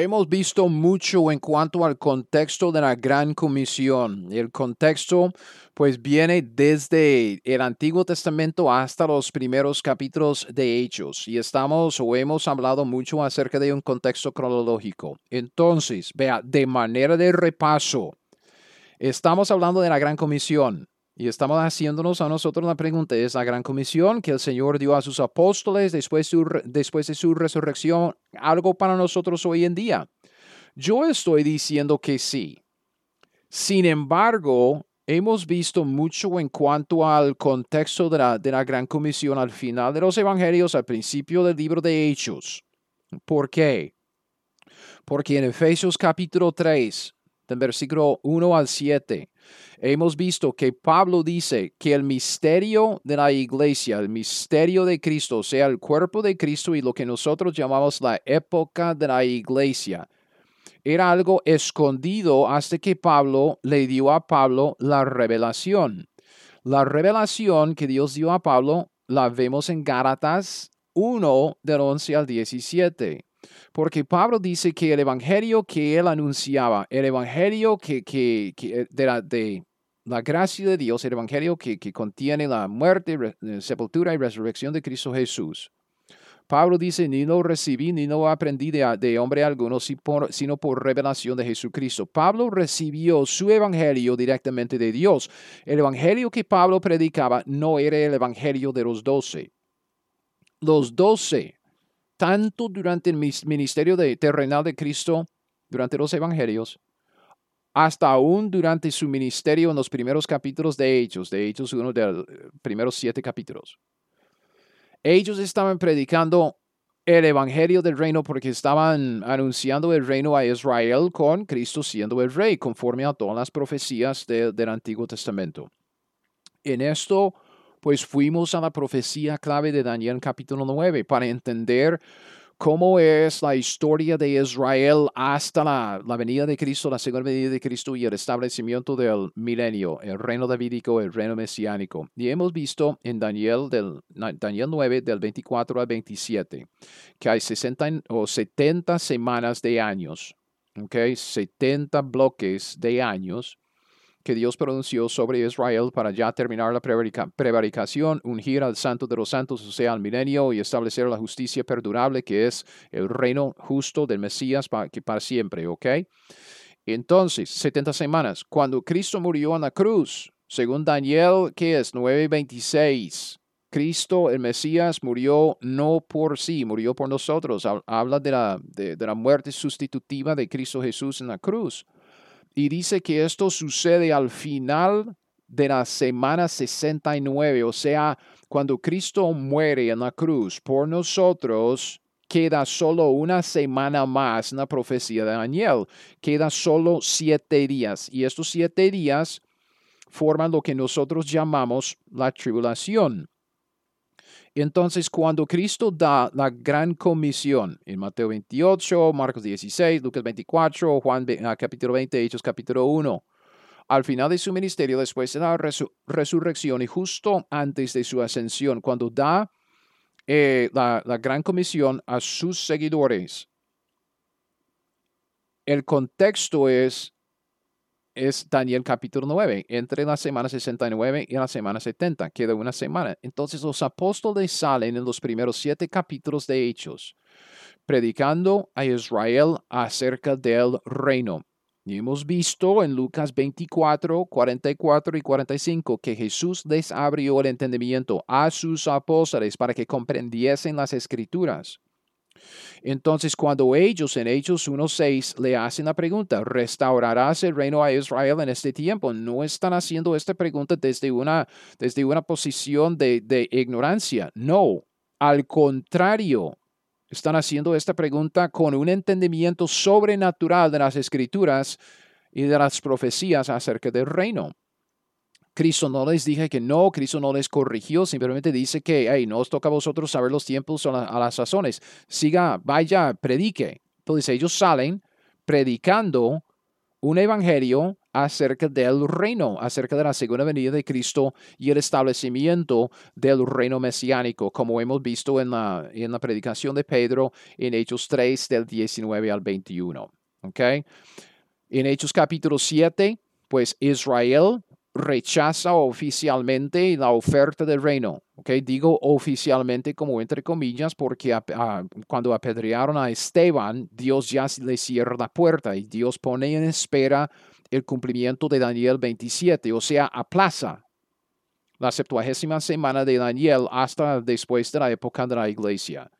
Hemos visto mucho en cuanto al contexto de la Gran Comisión. El contexto pues viene desde el Antiguo Testamento hasta los primeros capítulos de Hechos y estamos o hemos hablado mucho acerca de un contexto cronológico. Entonces, vea, de manera de repaso, estamos hablando de la Gran Comisión. Y estamos haciéndonos a nosotros la pregunta, ¿es la gran comisión que el Señor dio a sus apóstoles después, después de su resurrección algo para nosotros hoy en día? Yo estoy diciendo que sí. Sin embargo, hemos visto mucho en cuanto al contexto de la, de la gran comisión al final de los evangelios, al principio del libro de Hechos. ¿Por qué? Porque en Efesios capítulo 3, del versículo 1 al 7, hemos visto que Pablo dice que el misterio de la iglesia, el misterio de Cristo, sea, el cuerpo de Cristo y lo que nosotros llamamos la época de la iglesia, era algo escondido hasta que Pablo le dio a Pablo la revelación. La revelación que Dios dio a Pablo la vemos en Gálatas 1 del 11 al 17. Porque Pablo dice que el evangelio que él anunciaba, el evangelio que, que, de, la, de, la gracia de Dios, el Evangelio que, contiene la muerte, eh, sepultura y resurrección de Cristo Jesús. Pablo dice, ni lo recibí, ni lo aprendí de, hombre alguno, sino por revelación de Jesucristo. Pablo recibió su evangelio directamente de Dios. El evangelio que Pablo predicaba no era el evangelio de los doce. Los doce, tanto durante el ministerio de, terrenal de Cristo, durante los evangelios, hasta aún durante su ministerio en los primeros capítulos de Hechos, de Hechos, uno de los primeros siete capítulos. Ellos estaban predicando el evangelio del reino porque estaban anunciando el reino a Israel con Cristo siendo el rey, conforme a todas las profecías del Antiguo Testamento. En esto, pues fuimos a la profecía clave de Daniel capítulo 9 para entender cómo es la historia de Israel hasta la, venida de Cristo, la segunda venida de Cristo y el establecimiento del milenio, el reino davídico, el reino mesiánico. Y hemos visto en Daniel, del, Daniel 9, del 24 al 27, que hay 60 o 70 semanas de años, okay? 70 bloques de años que Dios pronunció sobre Israel para ya terminar la prevaricación, ungir al santo de los santos, o sea, al milenio, y establecer la justicia perdurable, que es el reino justo del Mesías para, que siempre, ¿ok? Entonces, 70 semanas, cuando Cristo murió en la cruz, según Daniel, ¿qué es? 9:26. Cristo, el Mesías, murió no por sí, murió por nosotros. Habla de la, de la muerte sustitutiva de Cristo Jesús en la cruz. Y dice que esto sucede al final de la semana 69, o sea, cuando Cristo muere en la cruz por nosotros, queda solo una semana más en la profecía de Daniel, queda solo siete días. Y estos siete días forman lo que nosotros llamamos la tribulación. Entonces, cuando Cristo da la gran comisión en Mateo 28, Marcos 16, Lucas 24, Juan ah, capítulo 20, Hechos capítulo 1, al final de su ministerio, después de la resurrección y justo antes de su ascensión, cuando da eh, la, la gran comisión a sus seguidores, el contexto es es Daniel capítulo 9, entre la semana 69 y la semana 70, queda una semana. Entonces los apóstoles salen en los primeros siete capítulos de Hechos, predicando a Israel acerca del reino. Y hemos visto en Lucas 24, 44 y 45 que Jesús les abrió el entendimiento a sus apóstoles para que comprendiesen las escrituras. Entonces, cuando ellos en Hechos 1.6 le hacen la pregunta, ¿restaurarás el reino a Israel en este tiempo? No están haciendo esta pregunta desde una, desde una posición de, de ignorancia. No, al contrario, están haciendo esta pregunta con un entendimiento sobrenatural de las escrituras y de las profecías acerca del reino. Cristo no les dije que no, Cristo no les corrigió, simplemente dice que hey, no os toca a vosotros saber los tiempos a las sazones. Siga, vaya, predique. Entonces ellos salen predicando un evangelio acerca del reino, acerca de la segunda venida de Cristo y el establecimiento del reino mesiánico, como hemos visto en la, en la predicación de Pedro en Hechos 3 del 19 al 21. ¿okay? En Hechos capítulo 7, pues Israel rechaza oficialmente la oferta del reino. Okay, digo oficialmente como entre comillas porque cuando apedrearon a Esteban, Dios ya le cierra la puerta y Dios pone en espera el cumplimiento de Daniel 27, o sea, aplaza la septuagésima semana de Daniel hasta después de la época de la iglesia.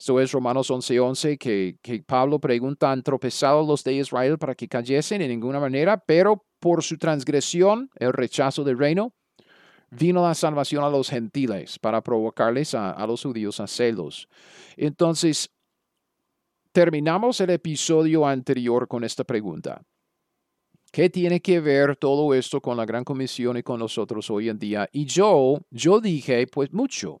Esto es Romanos 11:11 que, que Pablo pregunta, ¿han tropezado los de Israel para que cayesen? En ninguna manera, pero por su transgresión, el rechazo del reino, vino la salvación a los gentiles para provocarles a, a los judíos a celos. Entonces, terminamos el episodio anterior con esta pregunta. ¿Qué tiene que ver todo esto con la Gran Comisión y con nosotros hoy en día? Y yo, yo dije, pues mucho.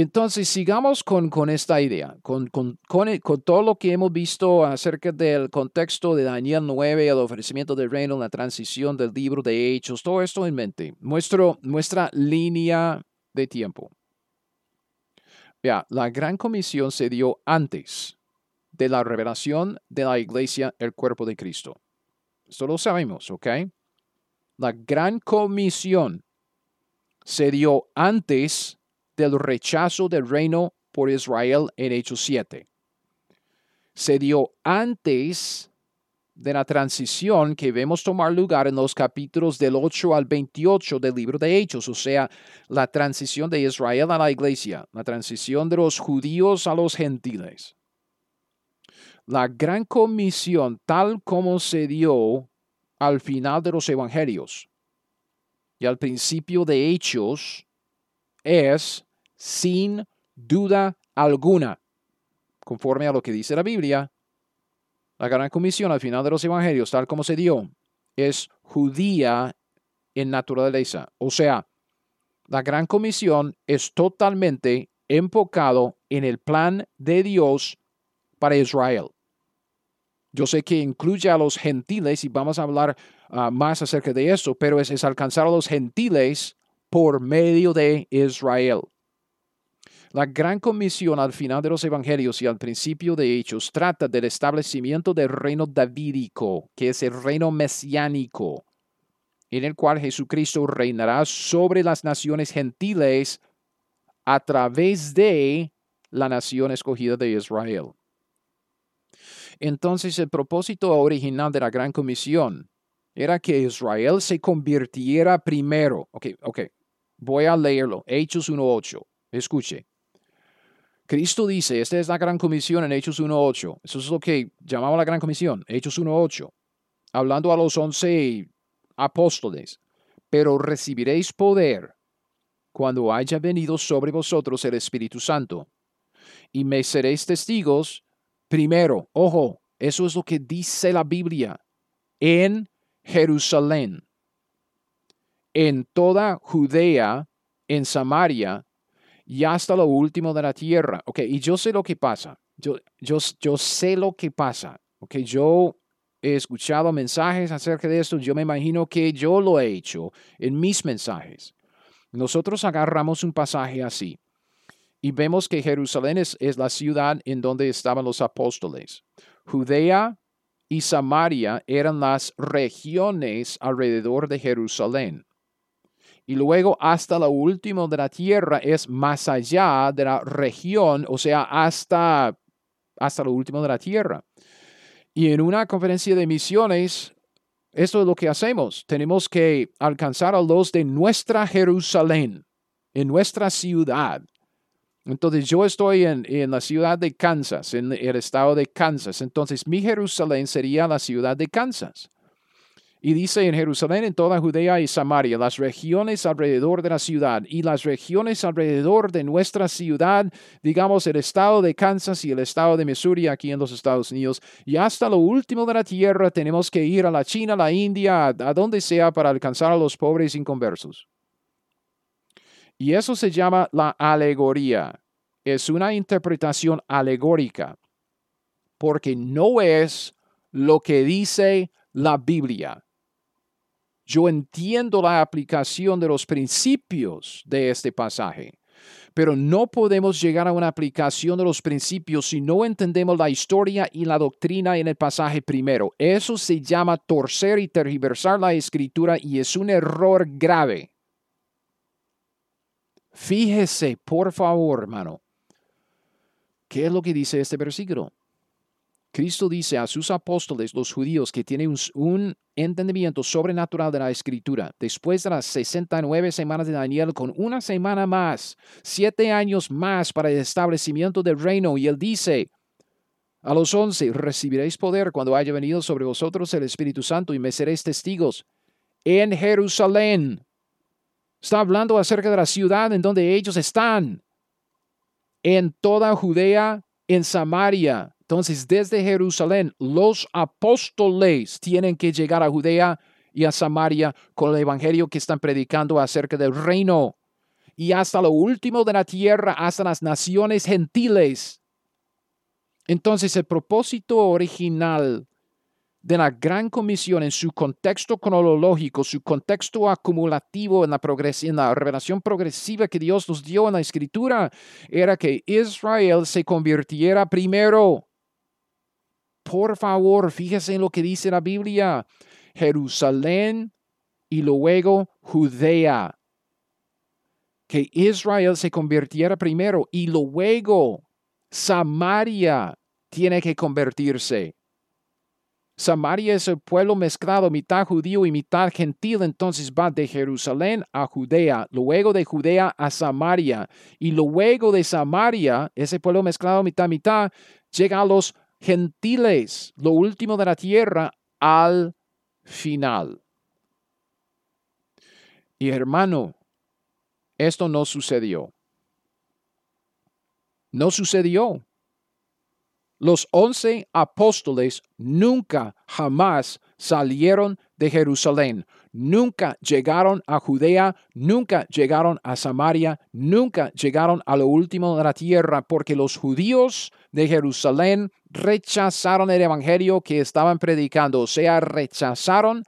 Entonces, sigamos con, con esta idea, con, con, con, todo lo que hemos visto acerca del contexto de Daniel 9, el ofrecimiento del reino, la transición del libro de Hechos, todo esto en mente. Nuestro, nuestra línea de tiempo. Vea, la gran comisión se dio antes de la revelación de la iglesia, el cuerpo de Cristo. Esto lo sabemos, ¿ok? La gran comisión se dio antes del rechazo del reino por Israel en Hechos 7. Se dio antes de la transición que vemos tomar lugar en los capítulos del 8 al 28 del libro de Hechos, o sea, la transición de Israel a la iglesia, la transición de los judíos a los gentiles. La gran comisión tal como se dio al final de los evangelios y al principio de Hechos es sin duda alguna, conforme a lo que dice la Biblia, la gran comisión al final de los evangelios, tal como se dio, es judía en naturaleza. O sea, la gran comisión es totalmente enfocado en el plan de Dios para Israel. Yo sé que incluye a los gentiles y vamos a hablar ah, más acerca de eso, pero es alcanzar a los gentiles por medio de Israel. La gran comisión al final de los evangelios y al principio de Hechos trata del establecimiento del reino davídico, que es el reino mesiánico, en el cual Jesucristo reinará sobre las naciones gentiles a través de la nación escogida de Israel. Entonces el propósito original de la gran comisión era que Israel se convirtiera primero. Ok, ok, voy a leerlo. Hechos 1.8. Escuche. Cristo dice, esta es la gran comisión en Hechos 1.8. Eso es lo que llamamos la gran comisión, Hechos 1.8. Hablando a los once apóstoles, pero recibiréis poder cuando haya venido sobre vosotros el Espíritu Santo. Y me seréis testigos primero, ojo, eso es lo que dice la Biblia, en Jerusalén, en toda Judea, en Samaria y hasta lo último de la tierra. Ok, y yo sé lo que pasa. Yo, yo, yo sé lo que pasa. Ok, yo he escuchado mensajes acerca de esto. Yo me imagino que yo lo he hecho en mis mensajes. Nosotros agarramos un pasaje así y vemos que Jerusalén es, es la ciudad en donde estaban los apóstoles. Judea y Samaria eran las regiones alrededor de Jerusalén y luego hasta lo último de la tierra es más allá de la región, o sea, hasta, hasta lo último de la tierra. Y en una conferencia de misiones, esto es lo que hacemos. Tenemos que alcanzar a los de nuestra Jerusalén, en nuestra ciudad. Entonces yo estoy en, en, la ciudad de Kansas, en el estado de Kansas. Entonces mi Jerusalén sería la ciudad de Kansas. Y dice en Jerusalén, en toda Judea y Samaria, las regiones alrededor de la ciudad y las regiones alrededor de nuestra ciudad, digamos el estado de Kansas y el estado de Missouri aquí en los Estados Unidos, y hasta lo último de la tierra tenemos que ir a la China, a la India, a, donde sea para alcanzar a los pobres inconversos. Y eso se llama la alegoría. Es una interpretación alegórica, porque no es lo que dice la Biblia yo entiendo la aplicación de los principios de este pasaje, pero no podemos llegar a una aplicación de los principios si no entendemos la historia y la doctrina en el pasaje primero. Eso se llama torcer y tergiversar la escritura y es un error grave. Fíjese, por favor, hermano, ¿qué es lo que dice este versículo? Cristo dice a sus apóstoles, los judíos, que tienen un, entendimiento sobrenatural de la escritura. Después de las 69 semanas de Daniel, con una semana más, siete años más para el establecimiento del reino, y él dice, a los once, recibiréis poder cuando haya venido sobre vosotros el Espíritu Santo y me seréis testigos en Jerusalén. Está hablando acerca de la ciudad en donde ellos están, en toda Judea, en Samaria, entonces, desde Jerusalén, los apóstoles tienen que llegar a Judea y a Samaria con el evangelio que están predicando acerca del reino. Y hasta lo último de la tierra, hasta las naciones gentiles. Entonces, el propósito original de la gran comisión en su contexto cronológico, su contexto acumulativo en la, en la revelación progresiva que Dios nos dio en la escritura, era que Israel se convirtiera primero por favor, fíjese en lo que dice la Biblia. Jerusalén y luego Judea. Que Israel se convirtiera primero y luego Samaria tiene que convertirse. Samaria es el pueblo mezclado, mitad judío y mitad gentil, entonces va de Jerusalén a Judea, luego de Judea a Samaria, y luego de Samaria, ese pueblo mezclado mitad mitad, llega a los gentiles, lo último de la tierra, al final. Y hermano, esto no sucedió. No sucedió. Los once apóstoles nunca, jamás salieron de Jerusalén, nunca llegaron a Judea, nunca llegaron a Samaria, nunca llegaron a lo último de la tierra, porque los judíos de Jerusalén rechazaron el evangelio que estaban predicando, o sea, rechazaron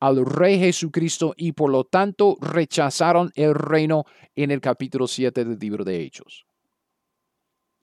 al Rey Jesucristo y por lo tanto rechazaron el reino en el capítulo 7 del libro de Hechos.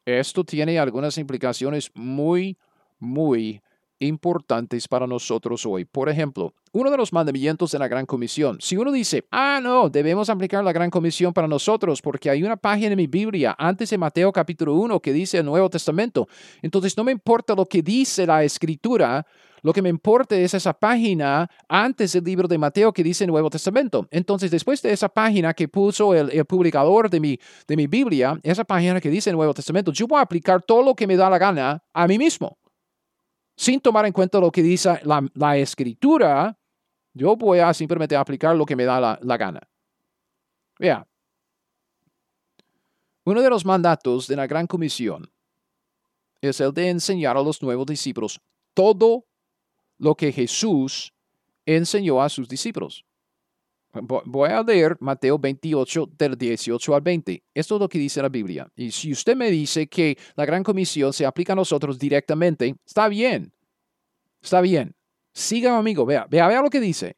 Esto tiene algunas implicaciones muy, muy importantes para nosotros hoy. Por ejemplo, uno de los mandamientos de la Gran Comisión. Si uno dice, ah, no, debemos aplicar la Gran Comisión para nosotros porque hay una página en mi Biblia antes de Mateo capítulo 1 que dice el Nuevo Testamento. Entonces no me importa lo que dice la Escritura, lo que me importa es esa página antes del libro de Mateo que dice Nuevo Testamento. Entonces, después de esa página que puso el, publicador de mi, de mi Biblia, esa página que dice Nuevo Testamento, yo voy a aplicar todo lo que me da la gana a mí mismo. Sin tomar en cuenta lo que dice la, escritura, yo voy a simplemente aplicar lo que me da la, la gana. Vea, uno de los mandatos de la Gran Comisión es el de enseñar a los nuevos discípulos todo lo que Jesús enseñó a sus discípulos. Voy a leer Mateo 28 del 18 al 20. Esto es lo que dice la Biblia. Y si usted me dice que la gran comisión se aplica a nosotros directamente, está bien. Está bien. Siga, amigo. Vea, vea, vea lo que dice.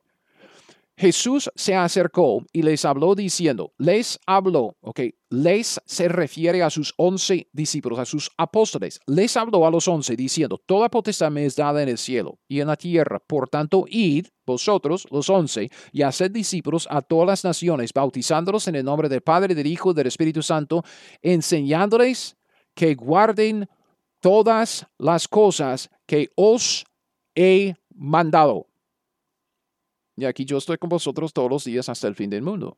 Jesús se acercó y les habló diciendo, les habló, ok, les se refiere a sus once discípulos, a sus apóstoles, les habló a los once diciendo, toda potestad me es dada en el cielo y en la tierra, por tanto, id vosotros, los once, y haced discípulos a todas las naciones, bautizándolos en el nombre del Padre, del Hijo del Espíritu Santo, enseñándoles que guarden todas las cosas que os he mandado. Y aquí yo estoy con vosotros todos los días hasta el fin del mundo.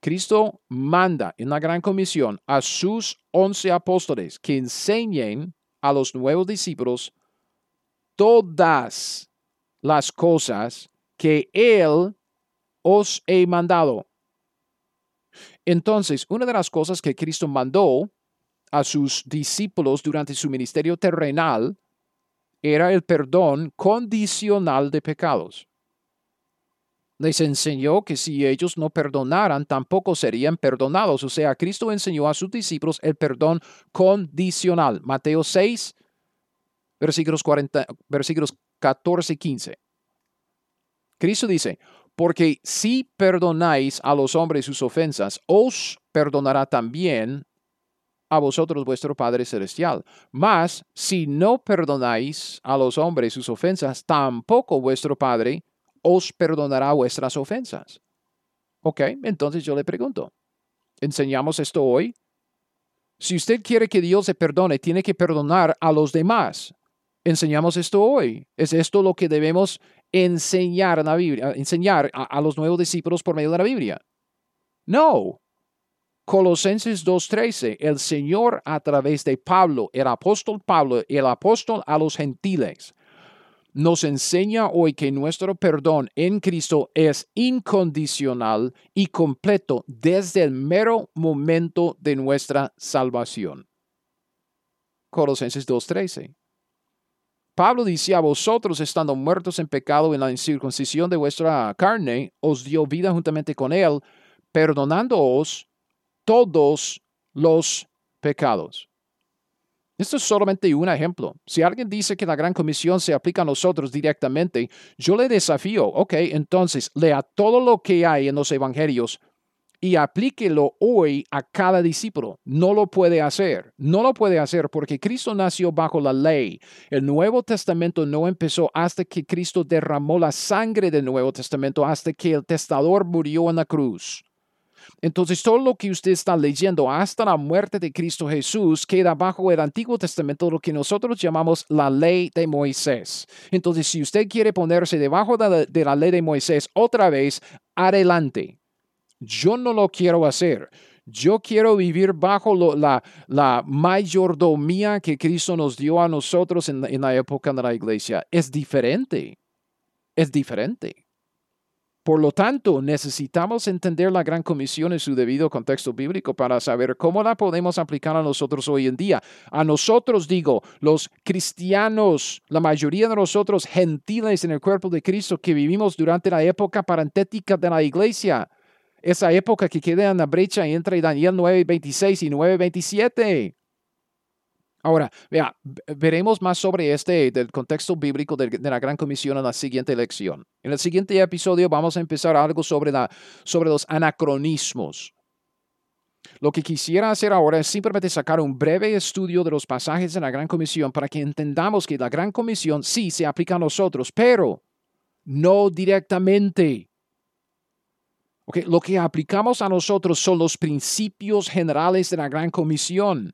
Cristo manda en la gran comisión a sus once apóstoles que enseñen a los nuevos discípulos todas las cosas que Él os he mandado. Entonces, una de las cosas que Cristo mandó a sus discípulos durante su ministerio terrenal era el perdón condicional de pecados. Les enseñó que si ellos no perdonaran, tampoco serían perdonados. O sea, Cristo enseñó a sus discípulos el perdón condicional. Mateo 6, versículos, 40, versículos 14 y 15. Cristo dice, porque si perdonáis a los hombres sus ofensas, os perdonará también a vosotros vuestro Padre Celestial. Mas si no perdonáis a los hombres sus ofensas, tampoco vuestro Padre os perdonará vuestras ofensas. Ok, entonces yo le pregunto, ¿enseñamos esto hoy? Si usted quiere que Dios le perdone, tiene que perdonar a los demás. ¿Enseñamos esto hoy? ¿Es esto lo que debemos enseñar en la Biblia, enseñar a, los nuevos discípulos por medio de la Biblia. No. Colosenses 2.13, el Señor a través de Pablo, el apóstol Pablo, el apóstol a los gentiles, nos enseña hoy que nuestro perdón en Cristo es incondicional y completo desde el mero momento de nuestra salvación. Colosenses 2.13. Pablo dice a vosotros, estando muertos en pecado en la incircuncisión de vuestra carne, os dio vida juntamente con él, perdonándoos todos los pecados. Esto es solamente un ejemplo. Si alguien dice que la gran comisión se aplica a nosotros directamente, yo le desafío, ok, entonces lea todo lo que hay en los evangelios y aplíquelo hoy a cada discípulo. No lo puede hacer. No lo puede hacer porque Cristo nació bajo la ley. El Nuevo Testamento no empezó hasta que Cristo derramó la sangre del Nuevo Testamento, hasta que el testador murió en la cruz. Entonces, todo lo que usted está leyendo hasta la muerte de Cristo Jesús queda bajo el Antiguo Testamento, lo que nosotros llamamos la ley de Moisés. Entonces, si usted quiere ponerse debajo de la, ley de Moisés otra vez, adelante. Yo no lo quiero hacer. Yo quiero vivir bajo la, la, mayordomía que Cristo nos dio a nosotros en, en la época de la iglesia. Es diferente. Es diferente. Por lo tanto, necesitamos entender la gran comisión en su debido contexto bíblico para saber cómo la podemos aplicar a nosotros hoy en día. A nosotros digo, los cristianos, la mayoría de nosotros gentiles en el cuerpo de Cristo que vivimos durante la época parentética de la iglesia esa época que queda en la brecha entre Daniel 9.26 y 9.27. Ahora, vea, veremos más sobre este del contexto bíblico de, la Gran Comisión en la siguiente lección. En el siguiente episodio vamos a empezar algo sobre, la, sobre los anacronismos. Lo que quisiera hacer ahora es simplemente sacar un breve estudio de los pasajes de la Gran Comisión para que entendamos que la Gran Comisión sí se aplica a nosotros, pero no directamente. Lo que aplicamos a nosotros son los principios generales de la Gran Comisión.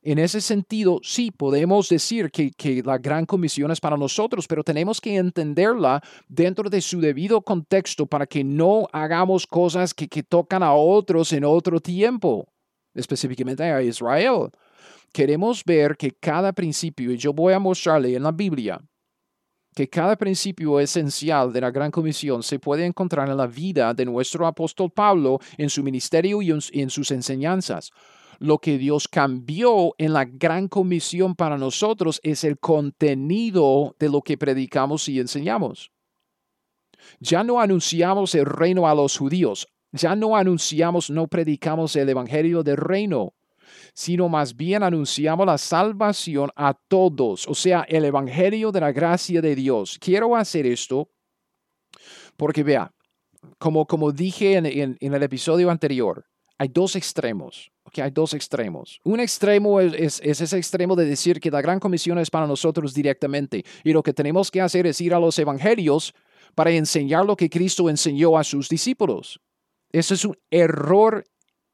En ese sentido, sí, podemos decir que, la Gran Comisión es para nosotros, pero tenemos que entenderla dentro de su debido contexto para que no hagamos cosas que, que tocan a otros en otro tiempo, específicamente a Israel. Queremos ver que cada principio, y yo voy a mostrarle en la Biblia, que cada principio esencial de la Gran Comisión se puede encontrar en la vida de nuestro apóstol Pablo, en su ministerio y en sus enseñanzas. Lo que Dios cambió en la Gran Comisión para nosotros es el contenido de lo que predicamos y enseñamos. Ya no anunciamos el reino a los judíos, ya no anunciamos, no predicamos el Evangelio del reino sino más bien anunciamos la salvación a todos, o sea, el Evangelio de la gracia de Dios. Quiero hacer esto porque vea, como, como dije en, el episodio anterior, hay dos extremos. Okay, hay dos extremos. Un extremo es, es, ese extremo de decir que la gran comisión es para nosotros directamente y lo que tenemos que hacer es ir a los evangelios para enseñar lo que Cristo enseñó a sus discípulos. Eso es un error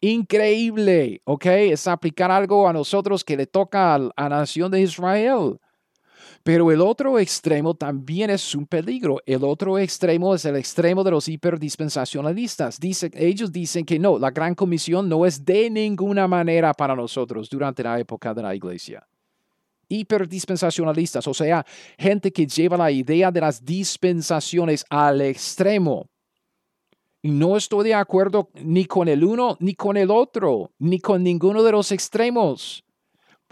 increíble, ¿ok? Es aplicar algo a nosotros que le toca a la nación de Israel. Pero el otro extremo también es un peligro. El otro extremo es el extremo de los hiperdispensacionalistas. Dice, ellos dicen que no, la gran comisión no es de ninguna manera para nosotros durante la época de la iglesia. hiperdispensacionalistas, o sea, gente que lleva la idea de las dispensaciones al extremo. Y no estoy de acuerdo ni con el uno ni con el otro, ni con ninguno de los extremos.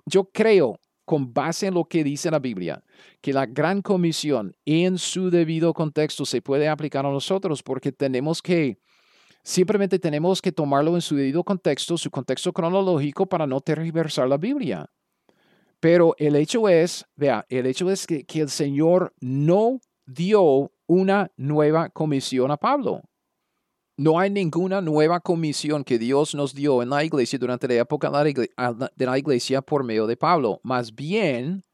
Yo creo, con base en lo que dice la Biblia, que la gran comisión en su debido contexto se puede aplicar a nosotros porque tenemos que, simplemente tenemos que tomarlo en su debido contexto, su contexto cronológico para no tergiversar la Biblia. Pero el hecho es, vea, el hecho es que, que el Señor no dio una nueva comisión a Pablo. No hay ninguna nueva comisión que Dios nos dio en la iglesia durante la época de la iglesia por medio de Pablo. Más bien,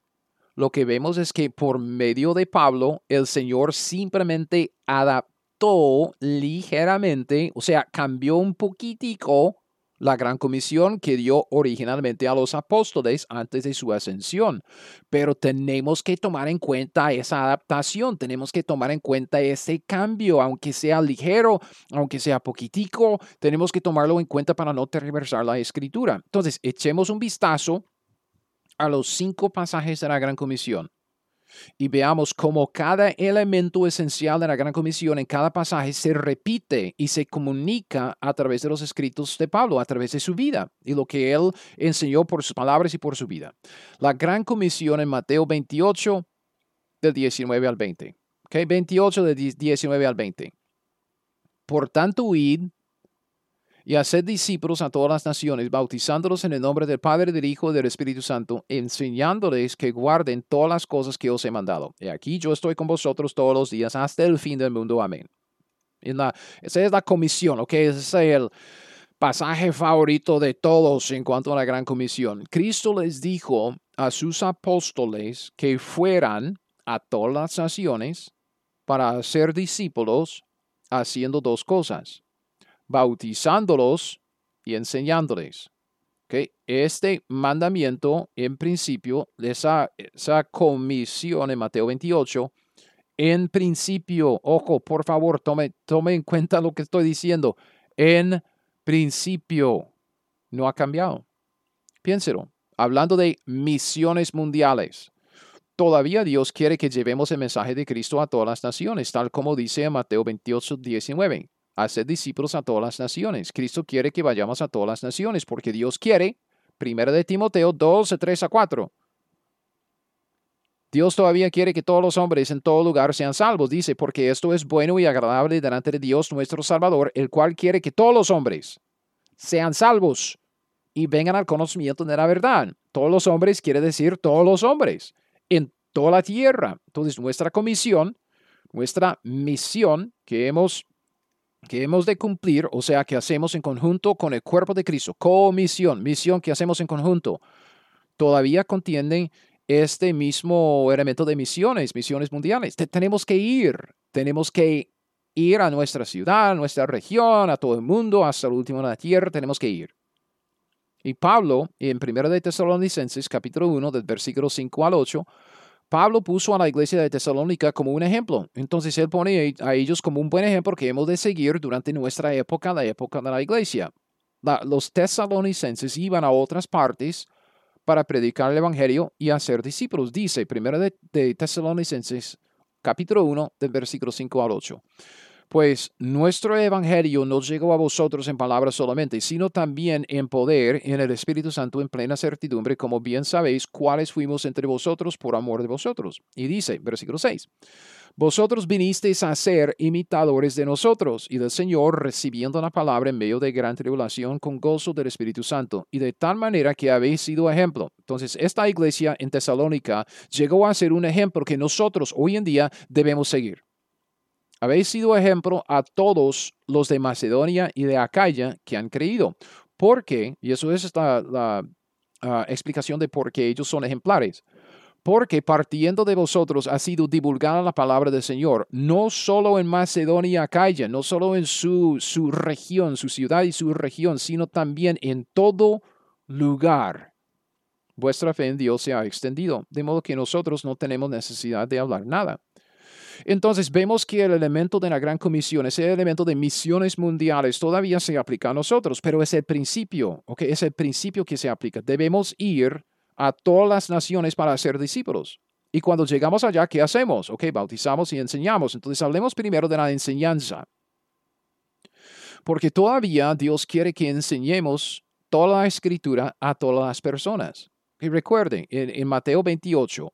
lo que vemos es que por medio de Pablo, el Señor simplemente adaptó ligeramente, o sea, cambió un poquitico la gran comisión que dio originalmente a los apóstoles antes de su ascensión. Pero tenemos que tomar en cuenta esa adaptación, tenemos que tomar en cuenta ese cambio, aunque sea ligero, aunque sea poquitico, tenemos que tomarlo en cuenta para no tergiversar la escritura. Entonces, echemos un vistazo a los cinco pasajes de la gran comisión y veamos cómo cada elemento esencial de la Gran Comisión en cada pasaje se repite y se comunica a través de los escritos de Pablo, a través de su vida y lo que él enseñó por sus palabras y por su vida. La Gran Comisión en Mateo 28, del 19 al 20. Okay, 28 del 19 al 20. Por tanto, huid y hacer discípulos a todas las naciones, bautizándolos en el nombre del Padre, del Hijo y del Espíritu Santo, enseñándoles que guarden todas las cosas que os he mandado. Y aquí yo estoy con vosotros todos los días hasta el fin del mundo. Amén. esa es la comisión, ¿ok? Ese es el pasaje favorito de todos en cuanto a la gran comisión. Cristo les dijo a sus apóstoles que fueran a todas las naciones para hacer discípulos haciendo dos cosas bautizándolos y enseñándoles. ¿Okay? Este mandamiento, en principio, esa, esa comisión en Mateo 28, en principio, ojo, por favor, tome, tome en cuenta lo que estoy diciendo. En principio, no ha cambiado. Piénselo. Hablando de misiones mundiales, todavía Dios quiere que llevemos el mensaje de Cristo a todas las naciones, tal como dice en Mateo 28, 19 hacer discípulos a todas las naciones. Cristo quiere que vayamos a todas las naciones porque Dios quiere, primero de Timoteo 2, 3 a 4. Dios todavía quiere que todos los hombres en todo lugar sean salvos. Dice, porque esto es bueno y agradable delante de Dios nuestro Salvador, el cual quiere que todos los hombres sean salvos y vengan al conocimiento de la verdad. Todos los hombres quiere decir todos los hombres en toda la tierra. Entonces, nuestra comisión, nuestra misión que hemos que hemos de cumplir, o sea, que hacemos en conjunto con el cuerpo de Cristo, comisión, misión que hacemos en conjunto, todavía contiene este mismo elemento de misiones, misiones mundiales. tenemos que ir, tenemos que ir a nuestra ciudad, a nuestra región, a todo el mundo, hasta el último de la tierra, tenemos que ir. Y Pablo, en 1 de Tesalonicenses, capítulo 1, del versículo 5 al 8, Pablo puso a la iglesia de Tesalónica como un ejemplo. Entonces él pone a ellos como un buen ejemplo que hemos de seguir durante nuestra época, la época de la iglesia. los tesalonicenses iban a otras partes para predicar el evangelio y hacer discípulos. Dice, primero de, de Tesalonicenses, capítulo 1, del versículo 5 al 8. Pues nuestro evangelio no llegó a vosotros en palabras solamente, sino también en poder, en el Espíritu Santo, en plena certidumbre, como bien sabéis cuáles fuimos entre vosotros por amor de vosotros. Y dice, versículo 6, vosotros vinisteis a ser imitadores de nosotros y del Señor, recibiendo la palabra en medio de gran tribulación con gozo del Espíritu Santo, y de tal manera que habéis sido ejemplo. Entonces, esta iglesia en Tesalónica llegó a ser un ejemplo que nosotros hoy en día debemos seguir. Habéis sido ejemplo a todos los de Macedonia y de Acaya que han creído. Porque, y eso es la, ah, explicación de por qué ellos son ejemplares. Porque partiendo de vosotros ha sido divulgada la palabra del Señor, no solo en Macedonia y Acaya, no solo en su, su región, su ciudad y su región, sino también en todo lugar. Vuestra fe en Dios se ha extendido, de modo que nosotros no tenemos necesidad de hablar nada. Entonces vemos que el elemento de la gran comisión, ese elemento de misiones mundiales, todavía se aplica a nosotros, pero es el principio, ¿ok? Es el principio que se aplica. Debemos ir a todas las naciones para ser discípulos. Y cuando llegamos allá, ¿qué hacemos? Ok, bautizamos y enseñamos. Entonces hablemos primero de la enseñanza. Porque todavía Dios quiere que enseñemos toda la escritura a todas las personas. Y recuerden, en, Mateo 28,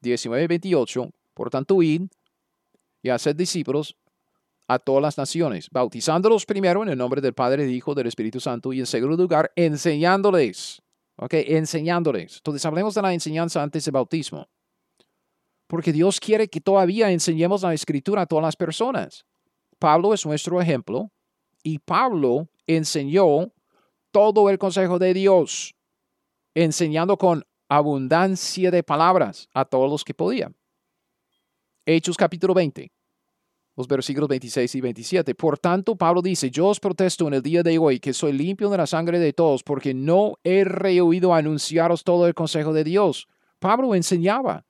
19 28, por tanto, id y haced discípulos a todas las naciones, bautizándolos primero en el nombre del Padre, del Hijo, del Espíritu Santo y en segundo lugar, enseñándoles. Ok, enseñándoles. Entonces hablemos de la enseñanza antes del bautismo. Porque Dios quiere que todavía enseñemos la escritura a todas las personas. Pablo es nuestro ejemplo y Pablo enseñó todo el consejo de Dios, enseñando con abundancia de palabras a todos los que podían. Hechos capítulo 20, los versículos 26 y 27. Por tanto, Pablo dice, yo os protesto en el día de hoy que soy limpio de la sangre de todos, porque no he rehuido anunciaros todo el consejo de Dios. Pablo enseñaba.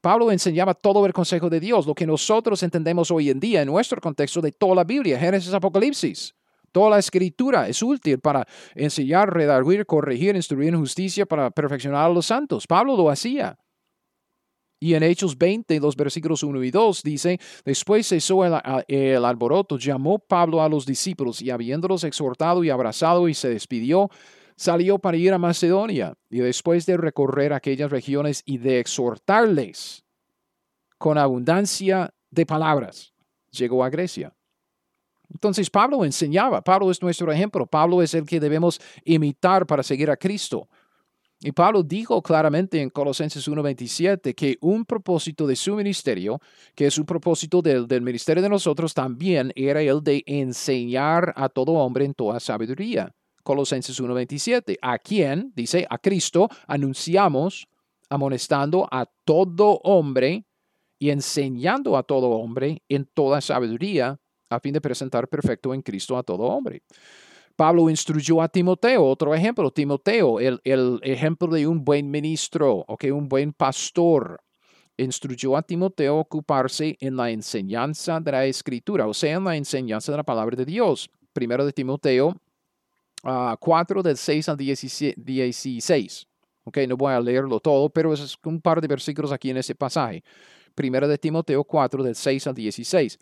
Pablo enseñaba todo el consejo de Dios, lo que nosotros entendemos hoy en día en nuestro contexto de toda la Biblia, Génesis, Apocalipsis. Toda la escritura es útil para enseñar, redarguir, corregir, instruir en justicia, para perfeccionar a los santos. Pablo lo hacía. Y en Hechos 20, los versículos 1 y 2 dice, después cesó el, el alboroto, llamó Pablo a los discípulos y habiéndolos exhortado y abrazado y se despidió, salió para ir a Macedonia. Y después de recorrer aquellas regiones y de exhortarles con abundancia de palabras, llegó a Grecia. Entonces Pablo enseñaba, Pablo es nuestro ejemplo, Pablo es el que debemos imitar para seguir a Cristo. Y Pablo dijo claramente en Colosenses 1:27 que un propósito de su ministerio, que es un propósito del, del, ministerio de nosotros, también era el de enseñar a todo hombre en toda sabiduría. Colosenses 1:27, a quien, dice, a Cristo, anunciamos, amonestando a todo hombre y enseñando a todo hombre en toda sabiduría, a fin de presentar perfecto en Cristo a todo hombre. Pablo instruyó a Timoteo, otro ejemplo, Timoteo, el, ejemplo de un buen ministro, okay, un buen pastor, instruyó a Timoteo a ocuparse en la enseñanza de la escritura, o sea, en la enseñanza de la palabra de Dios. Primero de Timoteo uh, 4 del 6 al 16. Okay, no voy a leerlo todo, pero es un par de versículos aquí en ese pasaje. Primero de Timoteo 4 del 6 al 16.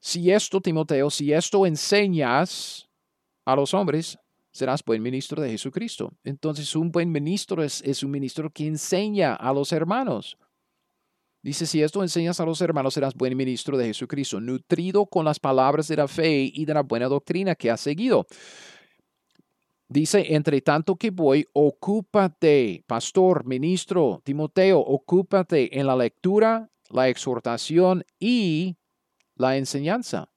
Si esto, Timoteo, si esto enseñas a los hombres, serás buen ministro de Jesucristo. Entonces, un buen ministro es, es un ministro que enseña a los hermanos. Dice, si esto enseñas a los hermanos, serás buen ministro de Jesucristo, nutrido con las palabras de la fe y de la buena doctrina que has seguido. Dice, entre tanto que voy, ocúpate, pastor, ministro, Timoteo, ocúpate en la lectura, la exhortación y la enseñanza.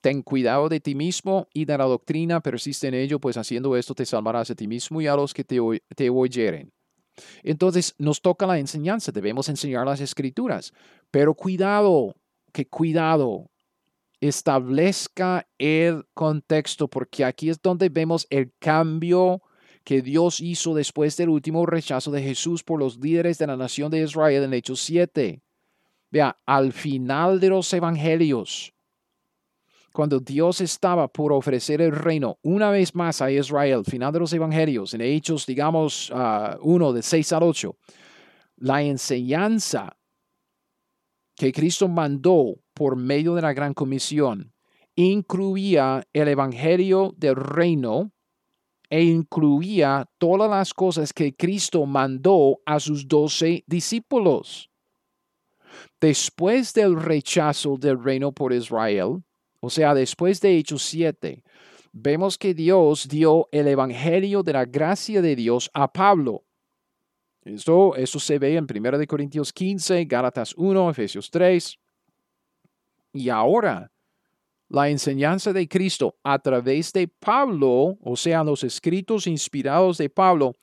Ten cuidado de ti mismo y de la doctrina, persiste en ello, pues haciendo esto te salvarás a ti mismo y a los que te, te oyeren. Entonces nos toca la enseñanza, debemos enseñar las escrituras, pero cuidado, que cuidado, establezca el contexto, porque aquí es donde vemos el cambio que Dios hizo después del último rechazo de Jesús por los líderes de la nación de Israel en Hechos 7. Vea, al final de los evangelios, cuando Dios estaba por ofrecer el reino una vez más a Israel, final de los evangelios, en Hechos, digamos, uh, 1 de 6 al 8, la enseñanza que Cristo mandó por medio de la gran comisión incluía el evangelio del reino e incluía todas las cosas que Cristo mandó a sus doce discípulos. Después del rechazo del reino por Israel, o sea, después de Hechos 7, vemos que Dios dio el Evangelio de la gracia de Dios a Pablo. Esto, se ve en 1 Corintios 15, Gálatas 1, Efesios 3. Y ahora, la enseñanza de Cristo a través de Pablo, o sea, los escritos inspirados de Pablo,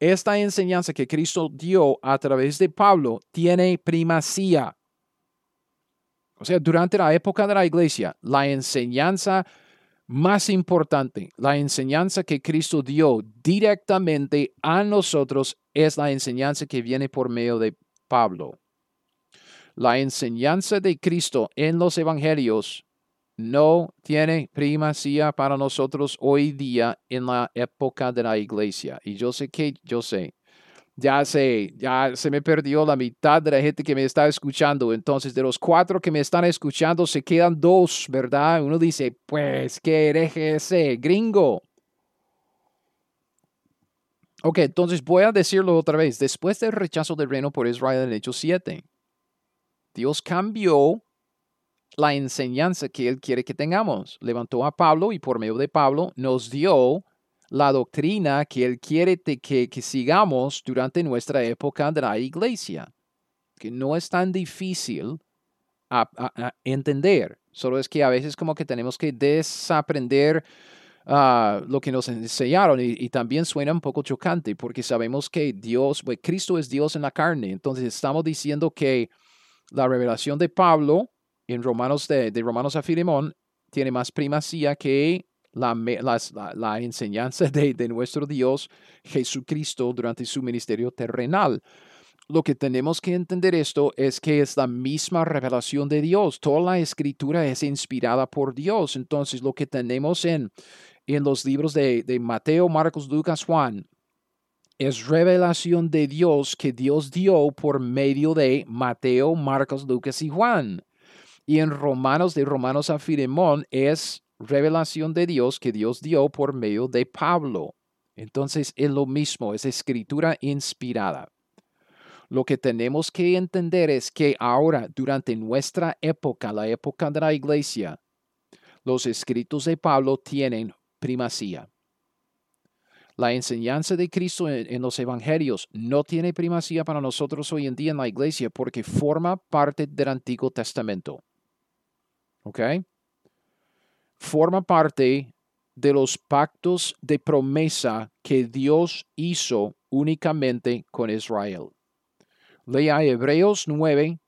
esta enseñanza que Cristo dio a través de Pablo tiene primacía. O sea, durante la época de la iglesia, la enseñanza más importante, la enseñanza que Cristo dio directamente a nosotros es la enseñanza que viene por medio de Pablo. La enseñanza de Cristo en los evangelios no tiene primacía para nosotros hoy día en la época de la iglesia. Y yo sé que, yo sé, ya se, ya se me perdió la mitad de la gente que me está escuchando. Entonces, de los cuatro que me están escuchando, se quedan dos, ¿verdad? Uno dice, pues, ¿qué hereje ese? Gringo. Ok, entonces voy a decirlo otra vez. Después del rechazo del reino por Israel en Hechos 7, Dios cambió la enseñanza que Él quiere que tengamos. Levantó a Pablo y por medio de Pablo nos dio la doctrina que Él quiere que, que sigamos durante nuestra época de la iglesia, que no es tan difícil a, entender, solo es que a veces como que tenemos que desaprender ah, lo que nos enseñaron y, también suena un poco chocante porque sabemos que Dios, pues Cristo es Dios en la carne, entonces estamos diciendo que la revelación de Pablo en Romanos de, de Romanos a Filemón tiene más primacía que la, enseñanza de, nuestro Dios Jesucristo durante su ministerio terrenal. Lo que tenemos que entender esto es que es la misma revelación de Dios. Toda la escritura es inspirada por Dios. Entonces, lo que tenemos en, en los libros de, de Mateo, Marcos, Lucas, Juan, es revelación de Dios que Dios dio por medio de Mateo, Marcos, Lucas y Juan. Y en Romanos, de Romanos a Filemón, es revelación de Dios que Dios dio por medio de Pablo. Entonces es lo mismo, es escritura inspirada. Lo que tenemos que entender es que ahora, durante nuestra época, la época de la iglesia, los escritos de Pablo tienen primacía. La enseñanza de Cristo en, los evangelios no tiene primacía para nosotros hoy en día en la iglesia porque forma parte del Antiguo Testamento. ¿Ok? Forma parte de los pactos de promesa que Dios hizo únicamente con Israel. Lea Hebreos 9,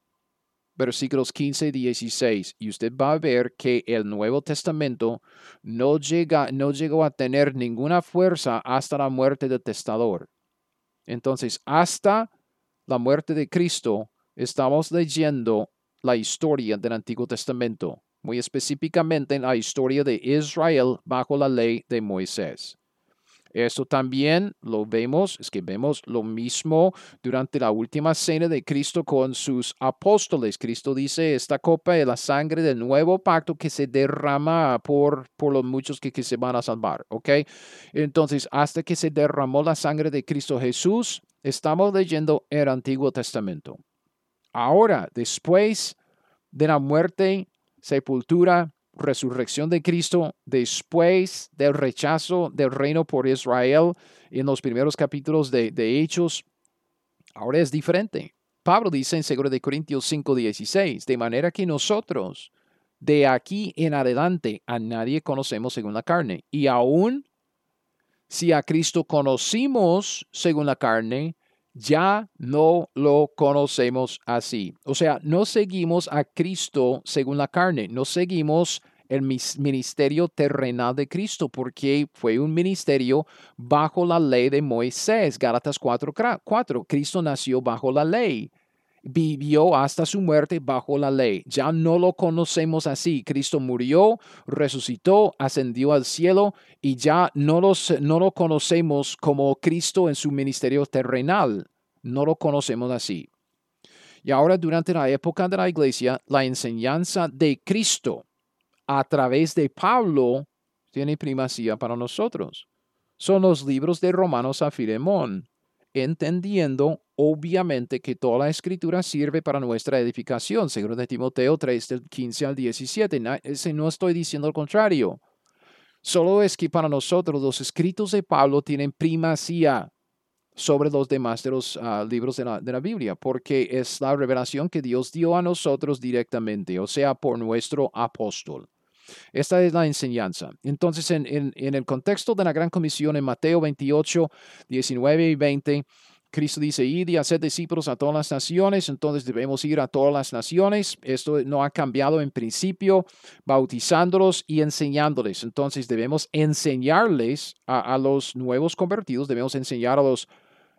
versículos 15 y 16, y usted va a ver que el Nuevo Testamento no, llega, no llegó a tener ninguna fuerza hasta la muerte del testador. Entonces, hasta la muerte de Cristo, estamos leyendo la historia del Antiguo Testamento muy específicamente en la historia de Israel bajo la ley de Moisés. Esto también lo vemos, es que vemos lo mismo durante la última cena de Cristo con sus apóstoles. Cristo dice, esta copa es la sangre del nuevo pacto que se derrama por, por los muchos que, que se van a salvar, ¿ok? Entonces, hasta que se derramó la sangre de Cristo Jesús, estamos leyendo el Antiguo Testamento. Ahora, después de la muerte sepultura, resurrección de Cristo después del rechazo del reino por Israel en los primeros capítulos de, Hechos, ahora es diferente. Pablo dice en 2 de Corintios 5:16, de manera que nosotros de aquí en adelante a nadie conocemos según la carne. Y aún si a Cristo conocimos según la carne, ya no lo conocemos así. O sea, no seguimos a Cristo según la carne, no seguimos el ministerio terrenal de Cristo, porque fue un ministerio bajo la ley de Moisés. Gálatas 4:4. 4. Cristo nació bajo la ley. Vivió hasta su muerte bajo la ley. Ya no lo conocemos así. Cristo murió, resucitó, ascendió al cielo y ya no, no lo conocemos como Cristo en su ministerio terrenal. No lo conocemos así. Y ahora durante la época de la iglesia, la enseñanza de Cristo a través de Pablo tiene primacía para nosotros. Son los libros de Romanos a Filemón, entendiendo obviamente que toda la escritura sirve para nuestra edificación, según de Timoteo 3 del 15 al 17. No estoy diciendo lo contrario. Solo es que para nosotros los escritos de Pablo tienen primacía sobre los demás de los ah, libros de la, de la, Biblia, porque es la revelación que Dios dio a nosotros directamente, o sea, por nuestro apóstol. Esta es la enseñanza. Entonces, en, en, el contexto de la gran comisión en Mateo 28, 19 y 20, Cristo dice, id y hacer discípulos a todas las naciones, entonces debemos ir a todas las naciones. Esto no ha cambiado en principio, bautizándolos y enseñándoles. Entonces debemos enseñarles a, los nuevos convertidos, debemos enseñar a los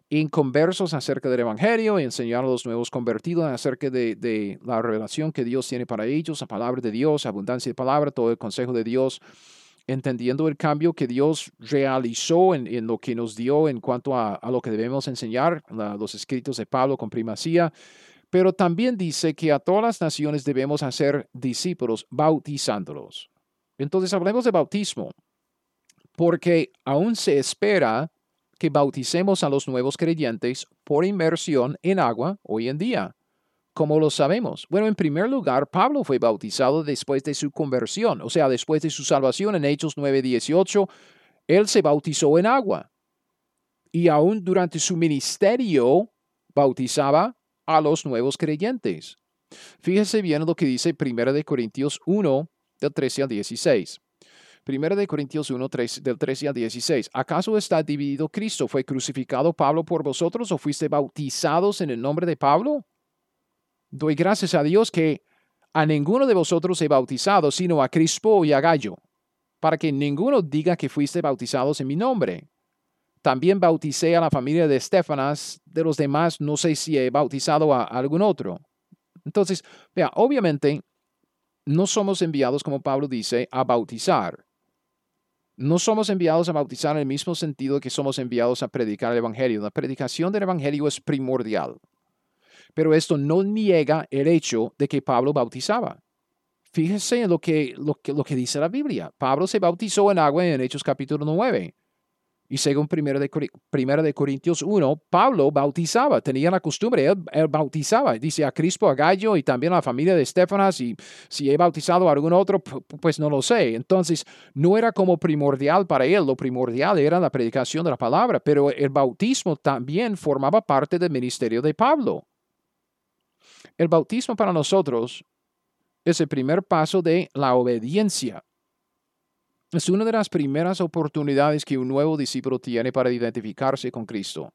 inconversos acerca del Evangelio y enseñar a los nuevos convertidos acerca de, la revelación que Dios tiene para ellos, la palabra de Dios, abundancia de palabra, todo el consejo de Dios entendiendo el cambio que Dios realizó en, lo que nos dio en cuanto a, lo que debemos enseñar, los escritos de Pablo con primacía, pero también dice que a todas las naciones debemos hacer discípulos bautizándolos. Entonces hablemos de bautismo, porque aún se espera que bauticemos a los nuevos creyentes por inmersión en agua hoy en día. ¿Cómo lo sabemos? Bueno, en primer lugar, Pablo fue bautizado después de su conversión, o sea, después de su salvación en Hechos 9:18, él se bautizó en agua. Y aún durante su ministerio bautizaba a los nuevos creyentes. Fíjese bien lo que dice 1 de Corintios 1 del 13 al 16. 1 de Corintios 1, del 13 al 16. ¿Acaso está dividido Cristo? ¿Fue crucificado Pablo por vosotros o fuiste bautizados en el nombre de Pablo? Doy gracias a Dios que a ninguno de vosotros he bautizado, sino a Crispo y a Gallo, para que ninguno diga que fuiste bautizados en mi nombre. También bauticé a la familia de Estefanas, de los demás no sé si he bautizado a algún otro. Entonces, vea, obviamente no somos enviados, como Pablo dice, a bautizar. No somos enviados a bautizar en el mismo sentido que somos enviados a predicar el Evangelio. La predicación del Evangelio es primordial. Pero esto no niega el hecho de que Pablo bautizaba. Fíjese en lo que, lo que, lo que dice la Biblia. Pablo se bautizó en agua en Hechos capítulo 9. Y según 1 de, primera de Corintios 1, Pablo bautizaba, tenía la costumbre, él, bautizaba. Dice a Crispo, a Gallo y también a la familia de Estefanas. Y si he bautizado a algún otro, pues no lo sé. Entonces, no era como primordial para él. Lo primordial era la predicación de la palabra. Pero el bautismo también formaba parte del ministerio de Pablo. El bautismo para nosotros es el primer paso de la obediencia. Es una de las primeras oportunidades que un nuevo discípulo tiene para identificarse con Cristo.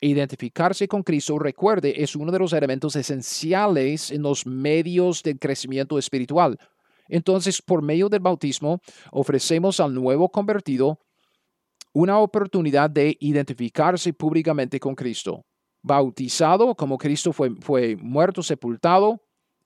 Identificarse con Cristo, recuerde, es uno de los elementos esenciales en los medios del crecimiento espiritual. Entonces, por medio del bautismo, ofrecemos al nuevo convertido una oportunidad de identificarse públicamente con Cristo bautizado como Cristo fue, fue muerto, sepultado,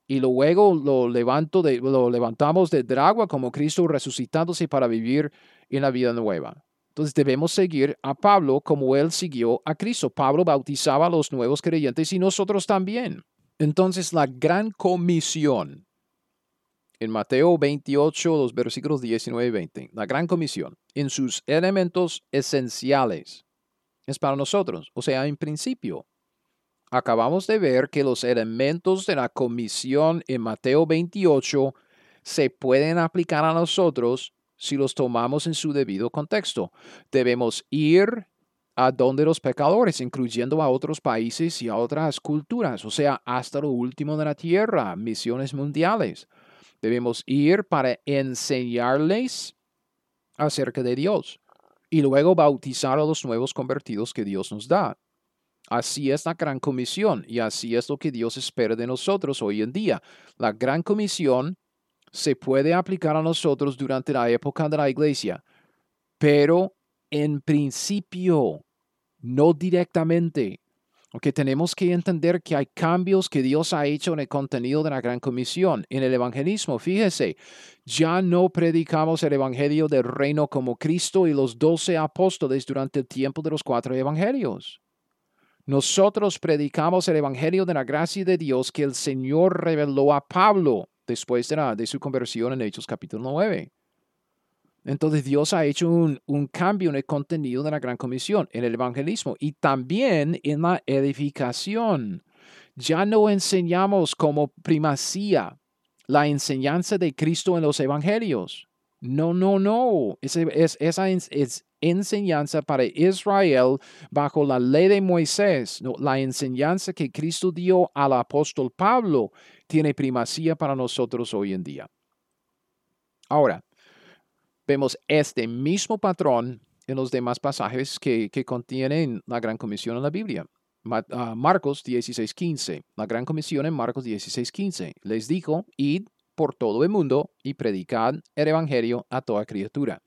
y luego lo, levanto de, lo levantamos del agua como Cristo resucitándose para vivir en la vida nueva. Entonces debemos seguir a Pablo como él siguió a Cristo. Pablo bautizaba a los nuevos creyentes y nosotros también. Entonces la gran comisión en Mateo 28, los versículos 19 y 20, la gran comisión, en sus elementos esenciales, es para nosotros. O sea, en principio, acabamos de ver que los elementos de la comisión en Mateo 28 se pueden aplicar a nosotros si los tomamos en su debido contexto. Debemos ir a donde los pecadores, incluyendo a otros países y a otras culturas, o sea, hasta lo último de la tierra, misiones mundiales. Debemos ir para enseñarles acerca de Dios y luego bautizar a los nuevos convertidos que Dios nos da. Así es la gran comisión y así es lo que Dios espera de nosotros hoy en día. La gran comisión se puede aplicar a nosotros durante la época de la iglesia, pero en principio, no directamente. Porque tenemos que entender que hay cambios que Dios ha hecho en el contenido de la Gran Comisión. En el evangelismo, fíjese, ya no predicamos el evangelio del reino como Cristo y los doce apóstoles durante el tiempo de los cuatro evangelios. Nosotros predicamos el evangelio de la gracia de Dios que el Señor reveló a Pablo después de, su conversión en Hechos capítulo 9. Entonces Dios ha hecho un, cambio en el contenido de la Gran Comisión, en el evangelismo y también en la edificación. Ya no enseñamos como primacía la enseñanza de Cristo en los evangelios. No, no, no. esa es enseñanza para Israel bajo la ley de Moisés. la enseñanza que Cristo dio al apóstol Pablo tiene primacía para nosotros hoy en día. Ahora, Vemos este mismo patrón en los demás pasajes que, contienen la Gran Comisión en la Biblia. Ah, Marcos 16:15, la Gran Comisión en Marcos 16:15. Les dijo, id por todo el mundo y predicad el Evangelio a toda criatura.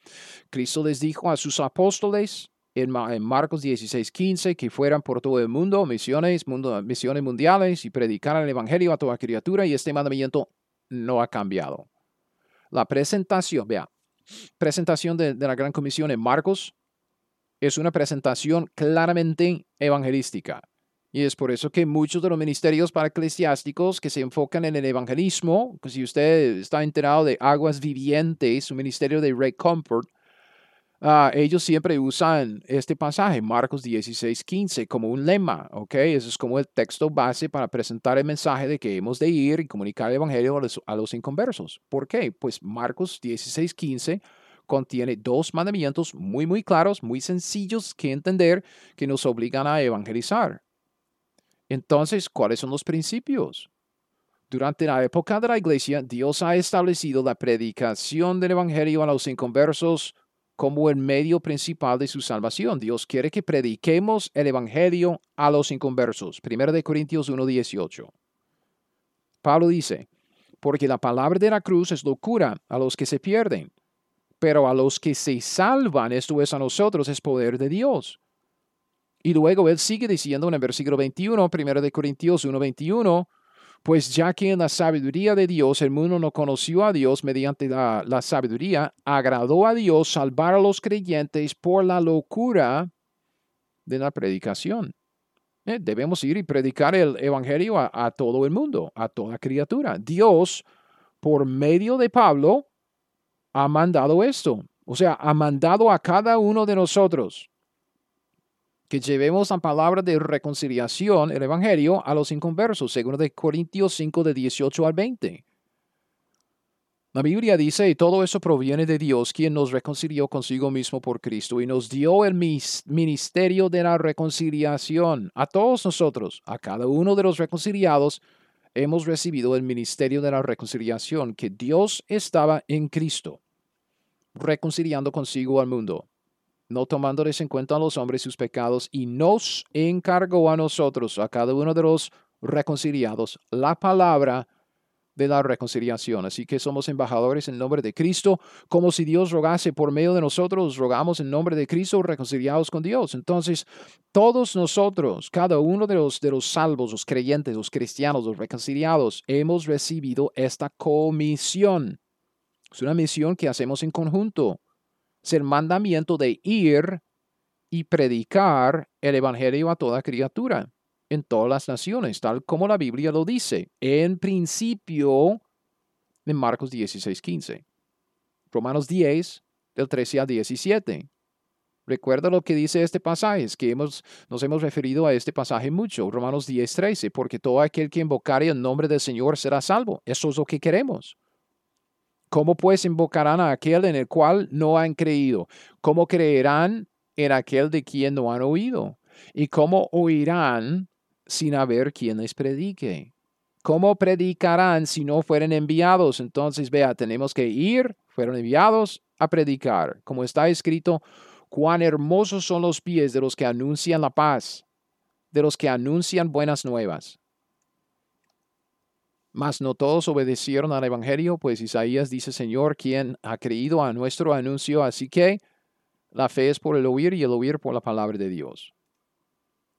Cristo les dijo a sus apóstoles en, Marcos 16:15 que fueran por todo el mundo, misiones, mundo, misiones mundiales y predicaran el Evangelio a toda criatura y este mandamiento no ha cambiado. La presentación, vea, presentación de, de la Gran Comisión en Marcos es una presentación claramente evangelística. Y es por eso que muchos de los ministerios para eclesiásticos que se enfocan en el evangelismo, si usted está enterado de Aguas Vivientes, un ministerio de Ray Comfort, ah, ellos siempre usan este pasaje, Marcos 16, 15, como un lema, ¿ok? Eso es como el texto base para presentar el mensaje de que hemos de ir y comunicar el evangelio a los, a los inconversos. ¿Por qué? Pues Marcos 16, 15 contiene dos mandamientos muy, muy claros, muy sencillos que entender, que nos obligan a evangelizar. Entonces, ¿cuáles son los principios? Durante la época de la iglesia, Dios ha establecido la predicación del Evangelio a los inconversos como el medio principal de su salvación. Dios quiere que prediquemos el Evangelio a los inconversos. 1 de Corintios 1.18. Pablo dice, porque la palabra de la cruz es locura a los que se pierden, pero a los que se salvan, esto es a nosotros, es poder de Dios. Y luego él sigue diciendo en el versículo 21, 1 de Corintios 1:21, pues ya que en la sabiduría de Dios el mundo no conoció a Dios mediante la, sabiduría, agradó a Dios salvar a los creyentes por la locura de la predicación. Eh, debemos ir y predicar el Evangelio a, a todo el mundo, a toda criatura. Dios, por medio de Pablo, ha mandado esto. O sea, ha mandado a cada uno de nosotros que llevemos la palabra de reconciliación, el Evangelio, a los inconversos, según de Corintios 5 de 18 al 20. La Biblia dice, y todo eso proviene de Dios, quien nos reconcilió consigo mismo por Cristo y nos dio el ministerio de la reconciliación. A todos nosotros, a cada uno de los reconciliados, hemos recibido el ministerio de la reconciliación, que Dios estaba en Cristo, reconciliando consigo al mundo no tomándoles en cuenta a los hombres sus pecados, y nos encargó a nosotros, a cada uno de los reconciliados, la palabra de la reconciliación. Así que somos embajadores en nombre de Cristo, como si Dios rogase por medio de nosotros, rogamos en nombre de Cristo reconciliados con Dios. Entonces, todos nosotros, cada uno de los, de los salvos, los creyentes, los cristianos, los reconciliados, hemos recibido esta comisión. Es una misión que hacemos en conjunto es el mandamiento de ir y predicar el Evangelio a toda criatura en todas las naciones, tal como la Biblia lo dice. En principio, en Marcos 16, 15. Romanos 10, del 13 al 17. Recuerda lo que dice este pasaje, es que hemos, nos hemos referido a este pasaje mucho, Romanos 10, 13, porque todo aquel que invocare el nombre del Señor será salvo. Eso es lo que queremos. ¿Cómo pues invocarán a aquel en el cual no han creído? ¿Cómo creerán en aquel de quien no han oído? ¿Y cómo oirán sin haber quien les predique? ¿Cómo predicarán si no fueren enviados? Entonces, vea, tenemos que ir, fueron enviados a predicar. Como está escrito, cuán hermosos son los pies de los que anuncian la paz, de los que anuncian buenas nuevas. Mas no todos obedecieron al Evangelio, pues Isaías dice, Señor, quien ha creído a nuestro anuncio, así que la fe es por el oír y el oír por la palabra de Dios.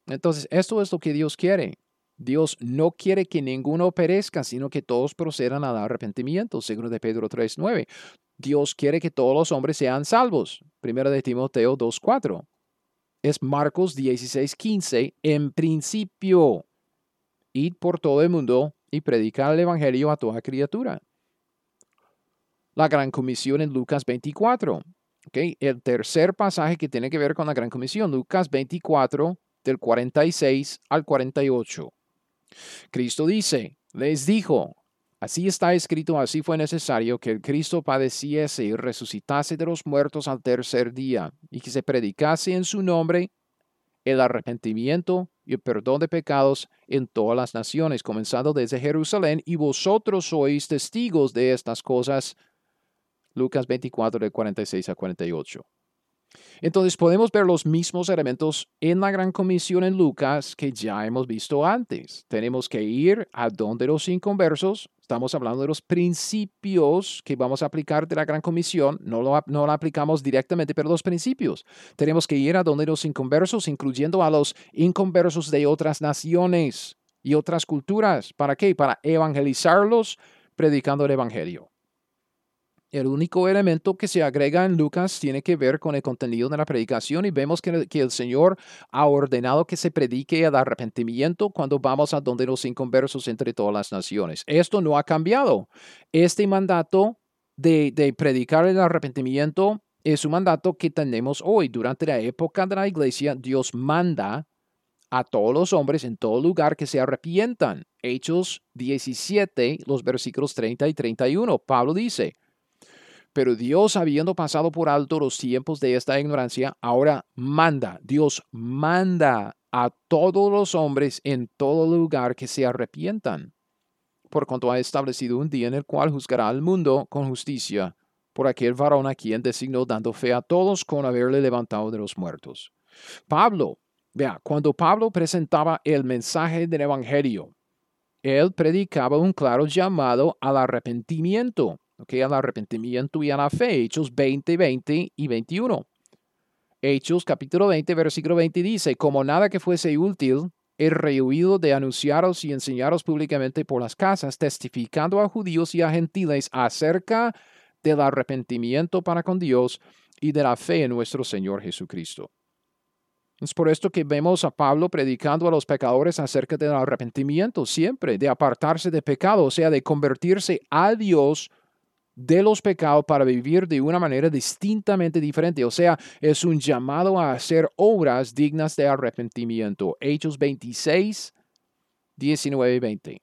Entonces, esto es lo que Dios quiere. Dios no quiere que ninguno perezca, sino que todos procedan al arrepentimiento, según de Pedro 3.9. Dios quiere que todos los hombres sean salvos. Primero de Timoteo 2.4. Es Marcos 16.15. En principio, id por todo el mundo y predicar el Evangelio a toda criatura. La Gran Comisión en Lucas 24. Okay. El tercer pasaje que tiene que ver con la Gran Comisión, Lucas 24, del 46 al 48. Cristo dice, les dijo, así está escrito, así fue necesario que el Cristo padeciese y resucitase de los muertos al tercer día, y que se predicase en su nombre el arrepentimiento y el perdón de pecados en todas las naciones, comenzando desde Jerusalén, y vosotros sois testigos de estas cosas. Lucas 24, de 46 a 48. Entonces podemos ver los mismos elementos en la gran comisión en Lucas que ya hemos visto antes. Tenemos que ir a donde los inconversos, estamos hablando de los principios que vamos a aplicar de la gran comisión, no lo, no aplicamos directamente, pero los principios. Tenemos que ir a donde los inconversos, incluyendo a los inconversos de otras naciones y otras culturas. ¿Para qué? Para evangelizarlos predicando el Evangelio. El único elemento que se agrega en Lucas tiene que ver con el contenido de la predicación y vemos que, el Señor ha ordenado que se predique el arrepentimiento cuando vamos a donde los inconversos entre todas las naciones. Esto no ha cambiado. Este mandato de predicar el arrepentimiento es un mandato que tenemos hoy. Durante la época de la iglesia, Dios manda a todos los hombres en todo lugar que se arrepientan. Hechos 17, los versículos 30 y 31. Pablo dice, pero Dios, habiendo pasado por alto los tiempos de esta ignorancia, ahora manda, Dios manda a todos los hombres en todo lugar que se arrepientan, por cuanto ha establecido un día en el cual juzgará al mundo con justicia por aquel varón a quien designó dando fe a todos con haberle levantado de los muertos. Pablo, vea, cuando Pablo presentaba el mensaje del Evangelio, él predicaba un claro llamado al arrepentimiento al arrepentimiento y a la fe. Hechos 20, 20 y 21. Hechos capítulo 20, versículo 20 dice, como nada que fuese útil, he rehuido de anunciaros y enseñaros públicamente por las casas, testificando a judíos y a gentiles acerca del arrepentimiento para con Dios y de la fe en nuestro Señor Jesucristo. Es por esto que vemos a Pablo predicando a los pecadores acerca del arrepentimiento siempre, de apartarse de pecado, o sea, de convertirse a Dios de los pecados para vivir de una manera distintamente diferente. O sea, es un llamado a hacer obras dignas de arrepentimiento. Hechos 26, 19 y 20.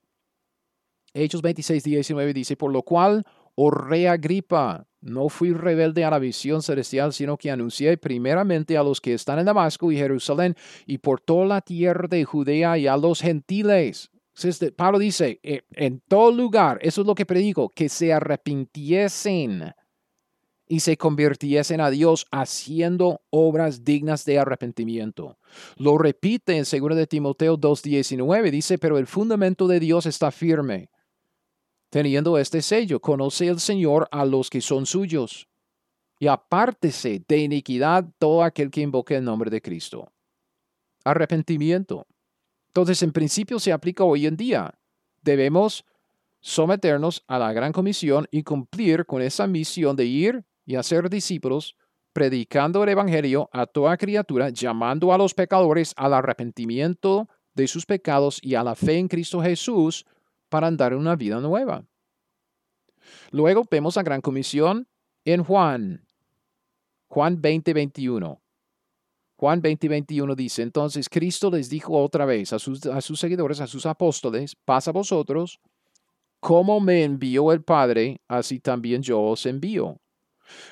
Hechos 26, 19 dice, por lo cual, oh rey Agripa, no fui rebelde a la visión celestial, sino que anuncié primeramente a los que están en Damasco y Jerusalén y por toda la tierra de Judea y a los gentiles Pablo dice, eh, en todo lugar, eso es lo que predico, que se arrepintiesen y se convirtiesen a Dios haciendo obras dignas de arrepentimiento. Lo repite en 2 de Timoteo 2.19, dice, pero el fundamento de Dios está firme. Teniendo este sello, conoce el Señor a los que son suyos. Y apártese de iniquidad todo aquel que invoque el nombre de Cristo. Arrepentimiento. Entonces, en principio se aplica hoy en día. Debemos someternos a la gran comisión y cumplir con esa misión de ir y hacer discípulos, predicando el Evangelio a toda criatura, llamando a los pecadores al arrepentimiento de sus pecados y a la fe en Cristo Jesús para andar una vida nueva. Luego vemos la gran comisión en Juan, Juan 20, 21. Juan 20, 21 dice, entonces Cristo les dijo otra vez a sus, a sus seguidores, a sus apóstoles, pasa vosotros, como me envió el Padre, así también yo os envío.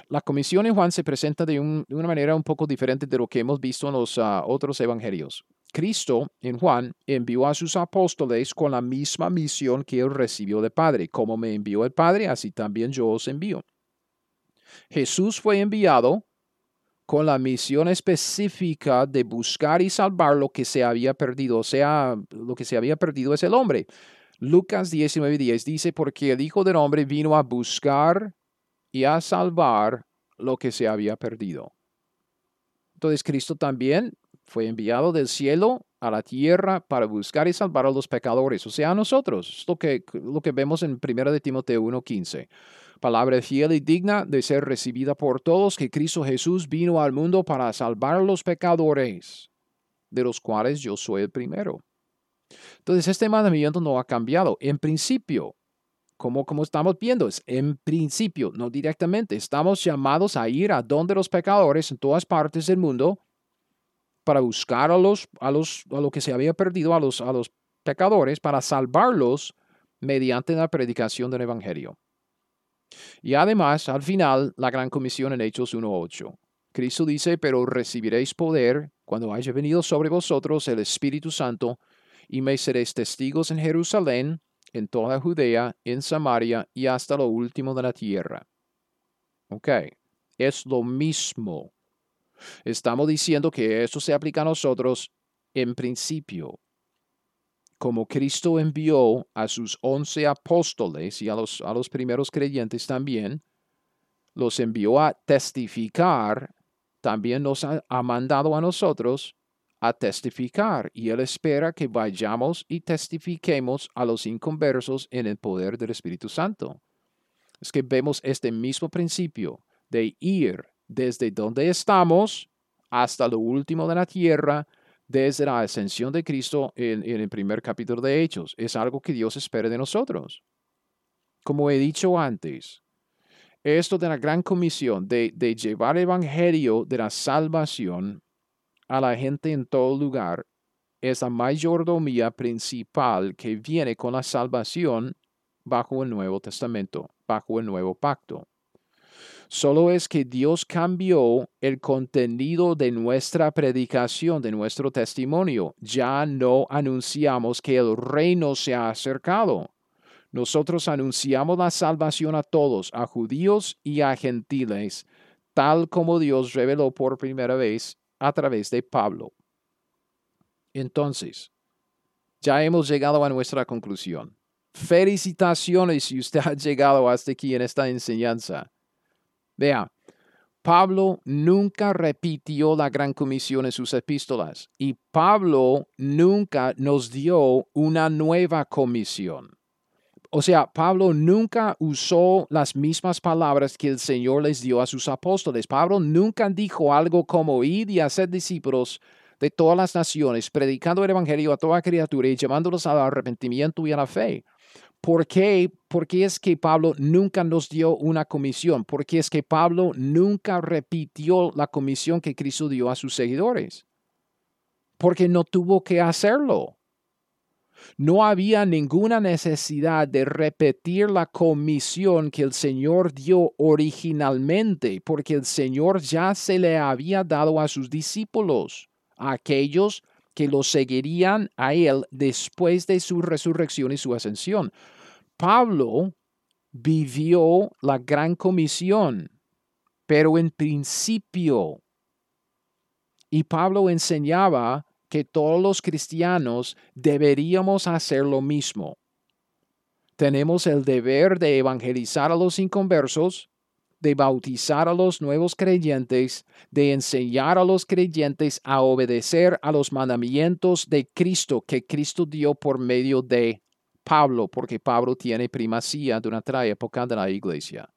La comisión en Juan se presenta de, una manera un poco diferente de lo que hemos visto en los ah, otros evangelios. Cristo en Juan envió a sus apóstoles con la misma misión que él recibió del Padre. Como me envió el Padre, así también yo os envío. Jesús fue enviado con la misión específica de buscar y salvar lo que se había perdido. O sea, lo que se había perdido es el hombre. Lucas 19:10 dice, porque el Hijo del Hombre vino a buscar y a salvar lo que se había perdido. Entonces Cristo también fue enviado del cielo a la tierra para buscar y salvar a los pecadores, o sea, a nosotros. Lo que, lo que vemos en 1 de Timoteo 1:15 palabra fiel y digna de ser recibida por todos, que Cristo Jesús vino al mundo para salvar a los pecadores, de los cuales yo soy el primero. Entonces, este mandamiento no ha cambiado. En principio, como, como estamos viendo, es en principio, no directamente. Estamos llamados a ir a donde los pecadores en todas partes del mundo para buscar a los, a los, a lo que se había perdido, a los, a los pecadores, para salvarlos mediante la predicación del Evangelio. Y además, al final, la gran comisión en Hechos 1.8. Cristo dice, pero recibiréis poder cuando haya venido sobre vosotros el Espíritu Santo, y me seréis testigos en Jerusalén, en toda Judea, en Samaria y hasta lo último de la tierra. Ok, es lo mismo. Estamos diciendo que esto se aplica a nosotros en principio como Cristo envió a sus once apóstoles y a los, a los primeros creyentes también, los envió a testificar, también nos ha, mandado a nosotros a testificar y Él espera que vayamos y testifiquemos a los inconversos en el poder del Espíritu Santo. es que vemos este mismo principio de ir desde donde estamos hasta lo último de la tierra, desde la ascensión de Cristo en, el primer capítulo de Hechos. Es algo que Dios espera de nosotros. Como he dicho antes, esto de la gran comisión de, de llevar el evangelio de la salvación a la gente en todo lugar es la mayordomía principal que viene con la salvación bajo el Nuevo Testamento, bajo el Nuevo Pacto. Solo es que Dios cambió el contenido de nuestra predicación, de nuestro testimonio. Ya no anunciamos que el reino se ha acercado. Nosotros anunciamos la salvación a todos, a judíos y a gentiles, tal como Dios reveló por primera vez a través de Pablo. Entonces, ya hemos llegado a nuestra conclusión. Felicitaciones si usted ha llegado hasta aquí en esta enseñanza. Vea, Pablo nunca repitió la gran comisión en sus epístolas y Pablo nunca nos dio una nueva comisión. O sea, Pablo nunca usó las mismas palabras que el Señor les dio a sus apóstoles. Pablo nunca dijo algo como ir y hacer discípulos de todas las naciones, predicando el Evangelio a toda criatura y llevándolos al arrepentimiento y a la fe. ¿Por qué? Porque es que Pablo nunca nos dio una comisión, porque es que Pablo nunca repitió la comisión que Cristo dio a sus seguidores, porque no tuvo que hacerlo. No había ninguna necesidad de repetir la comisión que el Señor dio originalmente, porque el Señor ya se le había dado a sus discípulos, a aquellos que lo seguirían a él después de su resurrección y su ascensión. Pablo vivió la gran comisión, pero en principio. Y Pablo enseñaba que todos los cristianos deberíamos hacer lo mismo. Tenemos el deber de evangelizar a los inconversos, de bautizar a los nuevos creyentes, de enseñar a los creyentes a obedecer a los mandamientos de Cristo que Cristo dio por medio de Pablo, porque Pablo tiene primacía durante la época de la iglesia.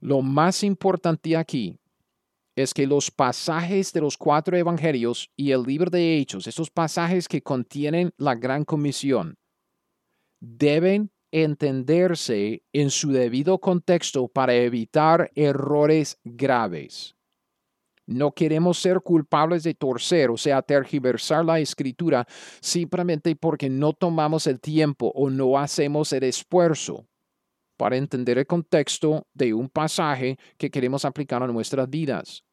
Lo más importante aquí es que los pasajes de los cuatro evangelios y el libro de Hechos, esos pasajes que contienen la gran comisión, deben entenderse en su debido contexto para evitar errores graves. No queremos ser culpables de torcer, o sea, tergiversar la escritura simplemente porque no tomamos el tiempo o no hacemos el esfuerzo para entender el contexto de un pasaje que queremos aplicar a nuestras vidas.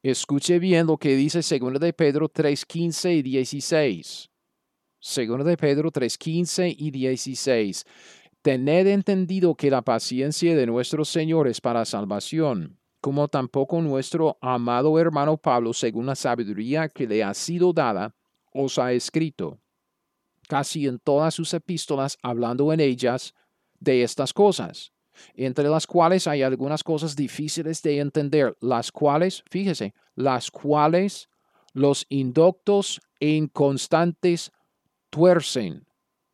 Escuche bien lo que dice 2 de Pedro 3, 15 y 16. Segundo de Pedro 3:15 y 16. Tened entendido que la paciencia de nuestro Señor es para salvación, como tampoco nuestro amado hermano Pablo, según la sabiduría que le ha sido dada, os ha escrito, casi en todas sus epístolas, hablando en ellas de estas cosas, entre las cuales hay algunas cosas difíciles de entender, las cuales, fíjese, las cuales los indoctos e inconstantes tuercen,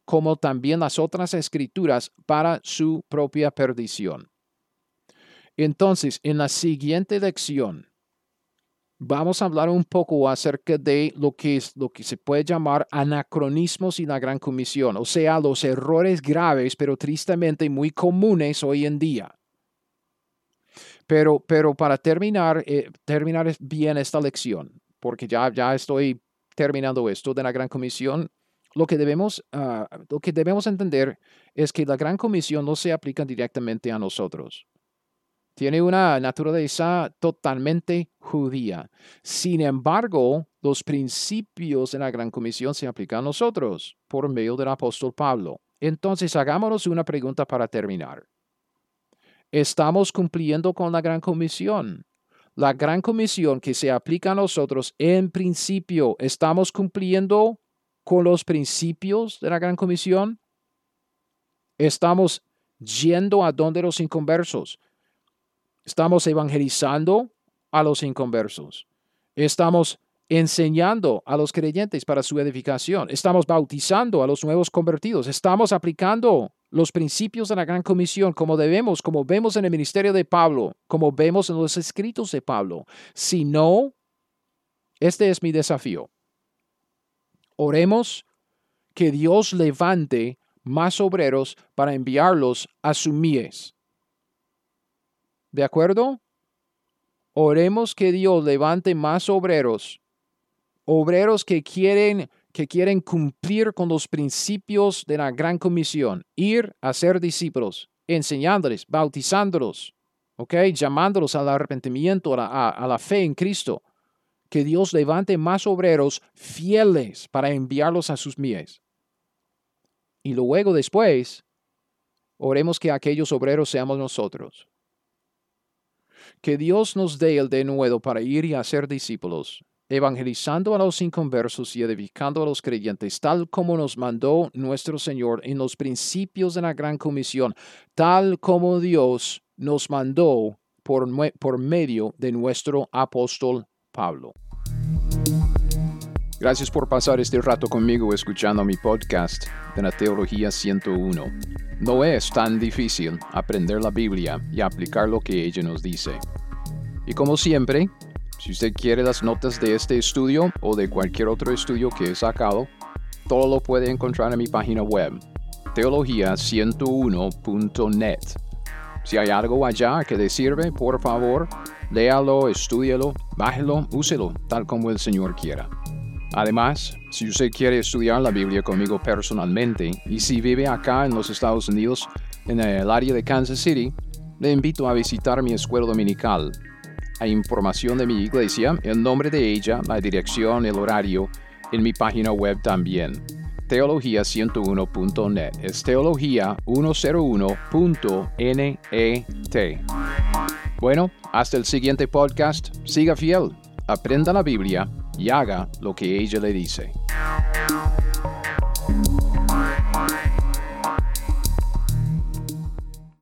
como también las otras escrituras, para su propia perdición. Entonces, en la siguiente lección, vamos a hablar un poco acerca de lo que, es, lo que se puede llamar anacronismos y la gran comisión, o sea, los errores graves, pero tristemente muy comunes hoy en día. Pero, pero para terminar, eh, terminar bien esta lección, porque ya, ya estoy terminando esto de la gran comisión, lo que, debemos, ah, lo que debemos entender es que la gran comisión no se aplica directamente a nosotros. Tiene una naturaleza totalmente judía. Sin embargo, los principios de la gran comisión se aplican a nosotros por medio del apóstol Pablo. Entonces, hagámonos una pregunta para terminar. ¿Estamos cumpliendo con la gran comisión? La gran comisión que se aplica a nosotros en principio, ¿estamos cumpliendo con los principios de la Gran Comisión? Estamos yendo a donde los inconversos. Estamos evangelizando a los inconversos. Estamos enseñando a los creyentes para su edificación. Estamos bautizando a los nuevos convertidos. Estamos aplicando los principios de la gran comisión, como debemos, como vemos en el ministerio de Pablo, como vemos en los escritos de Pablo. Si no, este es mi desafío. Oremos que Dios levante más obreros para enviarlos a su mies. ¿De acuerdo? Oremos que Dios levante más obreros, obreros que quieren que quieren cumplir con los principios de la gran comisión, ir a ser discípulos, enseñándoles, bautizándolos, ¿ok? Llamándolos al arrepentimiento, a la, a la fe en Cristo. Que Dios levante más obreros fieles para enviarlos a sus mies. Y luego después, oremos que aquellos obreros seamos nosotros. Que Dios nos dé el denuedo para ir y hacer discípulos evangelizando a los inconversos y edificando a los creyentes, tal como nos mandó nuestro Señor en los principios de la gran comisión, tal como Dios nos mandó por, por medio de nuestro apóstol Pablo. Gracias por pasar este rato conmigo escuchando mi podcast de la Teología 101. No es tan difícil aprender la Biblia y aplicar lo que ella nos dice. Y como siempre, si usted quiere las notas de este estudio o de cualquier otro estudio que he sacado, todo lo puede encontrar en mi página web, teología101.net. Si hay algo allá que le sirve, por favor, léalo, estúdialo, bájelo, úselo, tal como el Señor quiera. Además, si usted quiere estudiar la Biblia conmigo personalmente y si vive acá en los Estados Unidos, en el área de Kansas City, le invito a visitar mi escuela dominical hay información de mi iglesia, el nombre de ella, la dirección, el horario, en mi página web también. Teología101.net. Es teología101.net. Bueno, hasta el siguiente podcast. Siga fiel, aprenda la Biblia y haga lo que ella le dice.